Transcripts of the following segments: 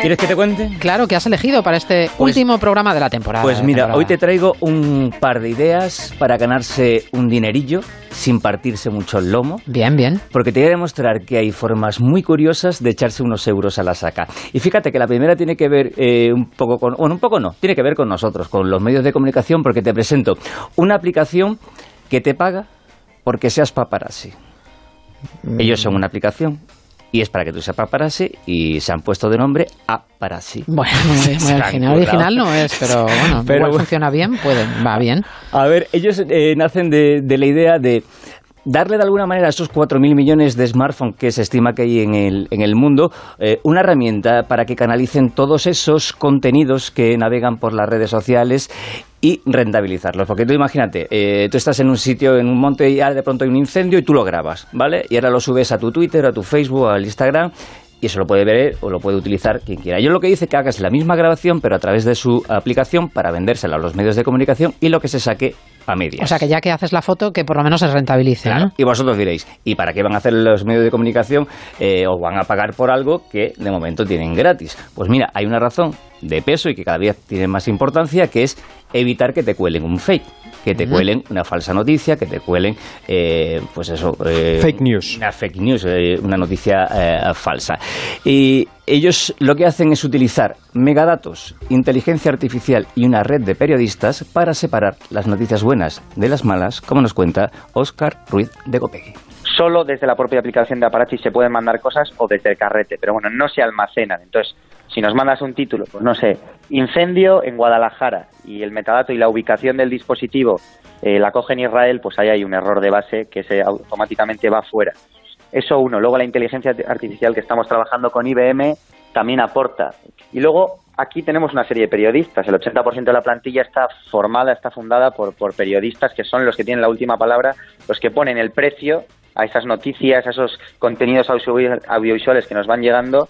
¿Quieres que te cuente? Claro, que has elegido para este Pues- último programa de la temporada. Pues mira, temporada. hoy te traigo un par de ideas para ganarse un dinerillo sin partirse mucho el lomo. Bien, bien. Porque te voy a demostrar que hay formas muy curiosas de echarse unos euros a la saca. Y fíjate que la primera tiene que ver eh, un poco con... Bueno, un poco no, tiene que ver con nosotros, con los medios de comunicación, porque te presento una aplicación que te paga porque seas paparazzi. Ellos son una aplicación y es para que tú seas paparazzi y se han puesto de nombre Aparazzi. Bueno, muy, original. Original no es, pero bueno, Pero igual funciona bien, puede, va bien. A ver, ellos eh, nacen de, de la idea de darle de alguna manera a esos 4.000 millones de smartphones que se estima que hay en el, en el mundo eh, una herramienta para que canalicen todos esos contenidos que navegan por las redes sociales y rentabilizarlos. Porque tú imagínate, eh, tú estás en un sitio, en un monte y ahora de pronto hay un incendio y tú lo grabas, ¿vale? Y ahora lo subes a tu Twitter, a tu Facebook, al Instagram y eso lo puede ver o lo puede utilizar quien quiera. Yo lo que dice que hagas la misma grabación, pero a través de su aplicación para vendérsela a los medios de comunicación y lo que se saque a medias. O sea, que ya que haces la foto, que por lo menos se rentabilice. Y vosotros diréis, ¿y para qué van a hacer los medios de comunicación eh, o van a pagar por algo que de momento tienen gratis? Pues mira, hay una razón de peso y que cada día tiene más importancia, que es evitar que te cuelen un fake, que te cuelen una falsa noticia, que te cuelen, eh, pues eso... eh, Fake news. Una fake news, eh, una noticia eh, falsa. Y ellos lo que hacen es utilizar megadatos, inteligencia artificial y una red de periodistas para separar las noticias buenas de las malas, como nos cuenta Óscar Ruiz de Copegui. solo desde la propia aplicación de Aparachi se pueden mandar cosas o desde el carrete, pero bueno, no se almacenan. Entonces, si nos mandas un título, pues no sé, incendio en Guadalajara y el metadato y la ubicación del dispositivo eh, la coge en Israel, pues ahí hay un error de base que se automáticamente va fuera. Eso uno. Luego la inteligencia artificial que estamos trabajando con IBM también aporta. Y luego aquí tenemos una serie de periodistas. El 80% de la plantilla está formada, está fundada por, por periodistas que son los que tienen la última palabra, los que ponen el precio a esas noticias, a esos contenidos audiovisuales que nos van llegando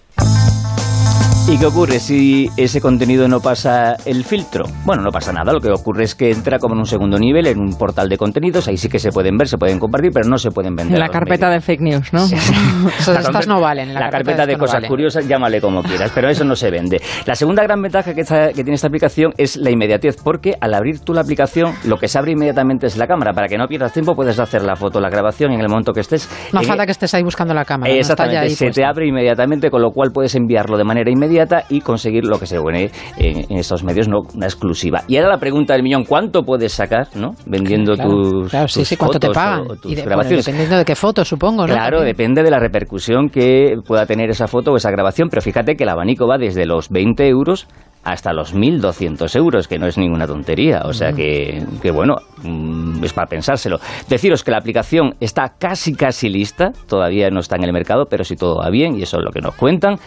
¿Y qué ocurre si ese contenido no pasa el filtro? Bueno, no pasa nada. Lo que ocurre es que entra como en un segundo nivel, en un portal de contenidos. Ahí sí que se pueden ver, se pueden compartir, pero no se pueden vender. En la carpeta medios. de fake news, ¿no? Estas no valen. en La, La, carpeta de no cosas vale. curiosas, llámale como quieras, pero eso no se vende. La segunda gran ventaja que, tiene esta aplicación es la inmediatez, porque al abrir tú la aplicación, lo que se abre inmediatamente es la cámara. Para que no pierdas tiempo, puedes hacer la foto, la grabación en el momento que estés. No En- falta que estés ahí buscando la cámara. ¿no? Está ya Exactamente, ahí se te abre inmediatamente, con lo cual puedes enviarlo de manera inmediata y conseguir lo que se pone en, en estos medios, no una exclusiva. Y ahora la pregunta del millón, ¿cuánto puedes sacar, no? Vendiendo Claro, tus, claro, sí, tus sí, ¿cuánto te pagan? o tus Y de- bueno, grabaciones? dependiendo de qué foto, supongo, ¿no? Claro, depende de la repercusión que pueda tener esa foto o esa grabación, pero fíjate que el abanico va desde los 20 euros hasta los 1.200 euros, que no es ninguna tontería. O sea que, que bueno, mm, es para pensárselo. Deciros que la aplicación está casi, casi lista, todavía no está en el mercado, pero si todo va bien, y eso es lo que nos cuentan,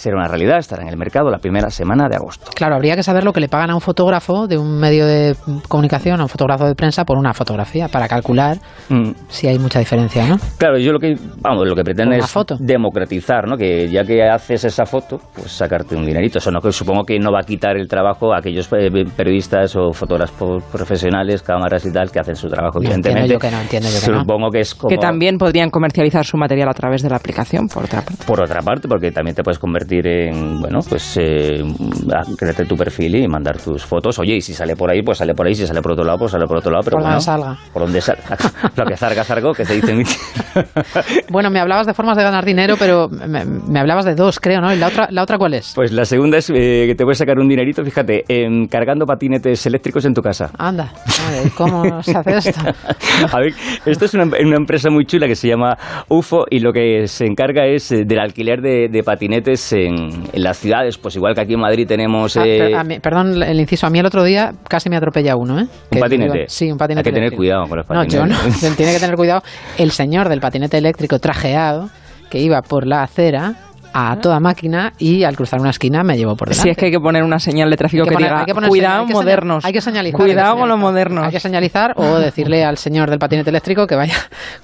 será una realidad, estará en el mercado la primera semana de agosto. Claro, habría que saber lo que le pagan a un fotógrafo de un medio de comunicación, a un fotógrafo de prensa, por una fotografía, para calcular Mm, si hay mucha diferencia, ¿no? Claro, yo lo que, vamos, lo que pretende es foto. democratizar, ¿no? Que ya que haces esa foto, pues sacarte un dinerito. Eso no que supongo que no va a quitar el trabajo a aquellos eh, periodistas o fotógrafos profesionales, cámaras y tal, que hacen su trabajo, No, evidentemente. entiendo yo que no, entiendo yo que no. supongo que es como Que también podrían comercializar su material a través de la aplicación, por otra parte. por otra parte, porque también te puedes convertir en, bueno, pues eh, a- crearte tu perfil y mandar tus fotos. Oye, y si sale por ahí, pues sale por ahí. Si sale por otro lado, pues sale por otro lado. Pero Por bueno, donde salga. Por donde salga. Lo que zarga, zargó, que se dice en mi Bueno, me hablabas de formas de ganar dinero, pero me, me hablabas de dos, creo, ¿no? ¿Y la otra, la otra cuál es? Pues la segunda es eh, que te puedes sacar un dinerito, fíjate, en cargando patinetes eléctricos en tu casa. Anda, madre, ¿cómo se hace esto? A ver, esto es una, una empresa muy chula que se llama UFO y lo que se encarga es eh, del alquiler de, de patinetes en, en las ciudades. Pues igual que aquí en Madrid tenemos... Ah, eh, per- a mí- perdón el inciso, a mí el otro día casi me atropella uno, ¿eh? ¿Un patinete? iba- sí, un patinete Hay que tener eléctrico. cuidado con los No, yo no. patinetes. Tiene que tener cuidado el señor del patinete eléctrico trajeado que iba por la acera a toda máquina y al cruzar una esquina me llevó por delante. Si es que hay que poner una señal de tráfico que que, poner- diga, poner cuidado señal- hay que señal- modernos. hay que señalizar. Cuidado con los modernos. Hay que señalizar o decirle al señor del patinete eléctrico que vaya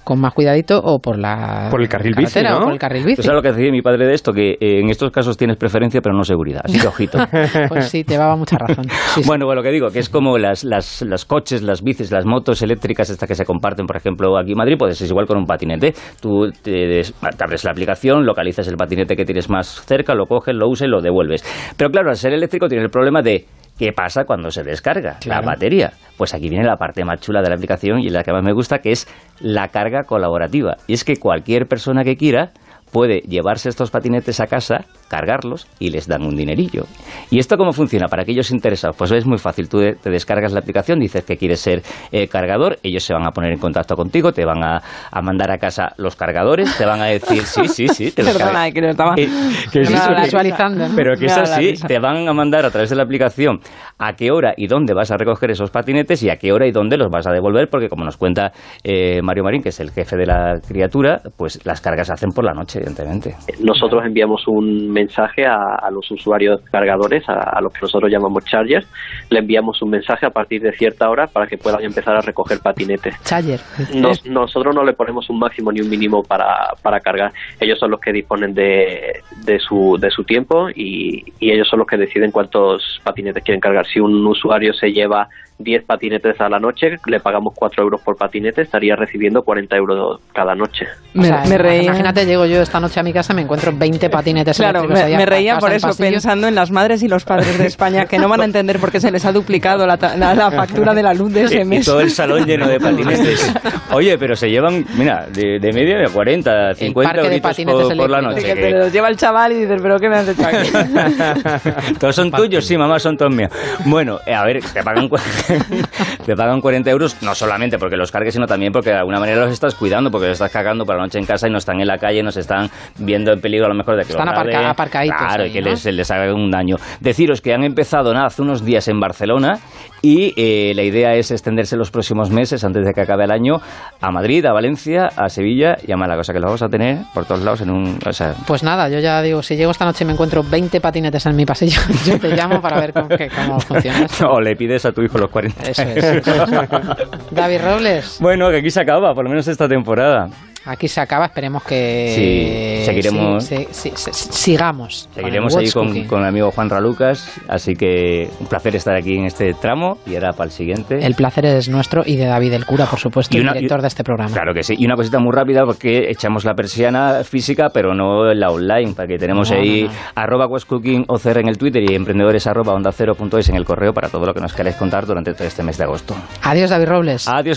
con más cuidadito o por la Por el carril bici, o por el carril bici. Sabes lo que decía mi padre de esto, que eh, en estos casos tienes preferencia pero no seguridad. Así que ojito. Pues sí, te llevaba mucha razón. Sí, sí. Bueno, bueno, lo que digo, que es como las, las, las coches, las bicis, las motos eléctricas, estas que se comparten, por ejemplo, aquí en Madrid, pues es igual con un patinete. Tú te, des- te abres la aplicación, localizas el patinete patinete que tienes más cerca, lo coges, lo usas y lo devuelves. Pero claro, al ser eléctrico tiene el problema de ¿Qué pasa cuando se descarga la batería? Pues aquí viene la parte más chula de la aplicación y la que más me gusta, que es la carga colaborativa. Y es que cualquier persona que quiera puede llevarse estos patinetes a casa, cargarlos y les dan un dinerillo. ¿Y esto cómo funciona? Para aquellos interesados, pues es muy fácil. Tú te descargas la aplicación, dices que quieres ser eh, cargador, ellos se van a poner en contacto contigo, te van a, mandar a casa los cargadores, te van a decir, sí, sí, sí. Te Perdona, que lo estaba eh, visualizando. Pero que es así, te van a mandar a través de la aplicación a qué hora y dónde vas a recoger esos patinetes y a qué hora y dónde los vas a devolver, porque como nos cuenta eh, Mario Marín, que es el jefe de la criatura, pues las cargas se hacen por la noche evidentemente. Nosotros enviamos un mensaje a, los usuarios cargadores, a, los que nosotros llamamos chargers, le enviamos un mensaje a partir de cierta hora para que puedan empezar a recoger patinetes. Charger. nosotros no le ponemos un máximo ni un mínimo para, para cargar. Ellos son los que disponen de, de, su, de su tiempo y, y ellos son los que deciden cuántos patinetes quieren cargar. Si un usuario se lleva 10 patinetes a la noche, le pagamos 4 euros por patinete, estaría recibiendo 40 euros cada noche. Me, Imagínate, llego yo esta noche a mi casa y me encuentro 20 patinetes Claro, me, reía por eso, pensando en las madres y los padres de España que no van a entender por qué se les ha duplicado la, factura de la luz de ese mes. Y todo el salón lleno de patinetes. Oye, pero se llevan, mira, de, de media de 40, 50 euros por, la noche. que, los lleva el chaval y dices, ¿pero qué me has hecho aquí? todos son tuyos, sí, mamá, son todos míos. Bueno, a ver, te pagan te pagan 40 euros, no solamente porque los cargues, sino también porque de alguna manera los estás cuidando, porque los estás cagando para la noche en casa y no están en la calle, no se están viendo en peligro a lo mejor de que están aparcaditos. Claro, y que les, les haga un daño. Deciros que han empezado nada, hace unos días en Barcelona y eh, la idea es extenderse los próximos meses, antes de que acabe el año, a Madrid, a Valencia, a Sevilla y a Málaga. cosa que lo vamos a tener por todos lados en un... pues nada, yo ya digo, si llego esta noche y me encuentro 20 patinetes en mi pasillo, yo te llamo para ver cómo, cómo funciona O le pides a tu hijo los 40. Eso es. David Robles. Bueno, que aquí se acaba, por lo menos esta temporada. Aquí se acaba, esperemos que sí, seguiremos, sigamos. Seguiremos ahí con, con, el amigo Juan Ralucas, así que un placer estar aquí en este tramo y ahora para el siguiente. El placer es nuestro y de David el cura, por supuesto, y el director de este programa. Claro que sí, y una cosita muy rápida porque echamos la persiana física, pero no la online, para que tenemos ahí arroba cooking OCR en el Twitter y emprendedores arroba onda cero punto es en el correo para todo lo que nos queráis contar durante todo este mes de agosto. Adiós David Robles. Adiós.